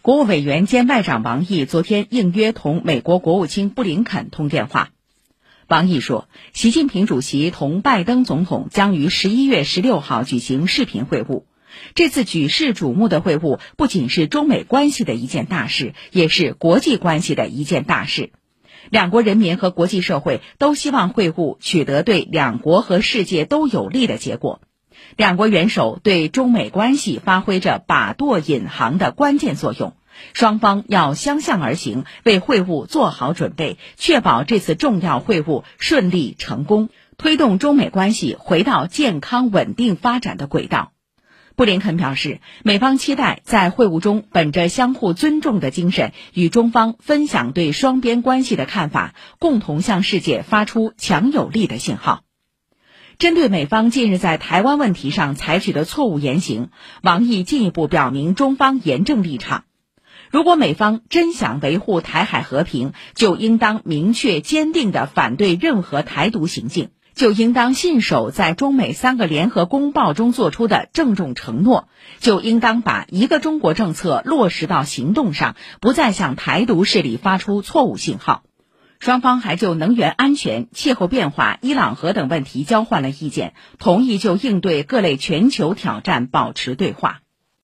国务委员兼外长王毅昨天应约同美国国务卿布林肯通电话。王毅说，习近平主席同拜登总统将于十一月十六号举行视频会晤。这次举世瞩目的会晤，不仅是中美关系的一件大事，也是国际关系的一件大事。两国人民和国际社会都希望会晤取得对两国和世界都有利的结果。两国元首对中美关系发挥着把舵引航的关键作用。双方要相向而行，为会晤做好准备，确保这次重要会晤顺利成功，推动中美关系回到健康稳定发展的轨道。布林肯表示，美方期待在会晤中本着相互尊重的精神，与中方分享对双边关系的看法，共同向世界发出强有力的信号。针对美方近日在台湾问题上采取的错误言行，王毅进一步表明中方严正立场。如果美方真想维护台海和平，就应当明确坚定地反对任何台独行径，就应当信守在中美三个联合公报中作出的郑重承诺，就应当把一个中国政策落实到行动上，不再向台独势力发出错误信号。双方还就能源安全、气候变化、伊朗核等问题交换了意见，同意就应对各类全球挑战保持对话。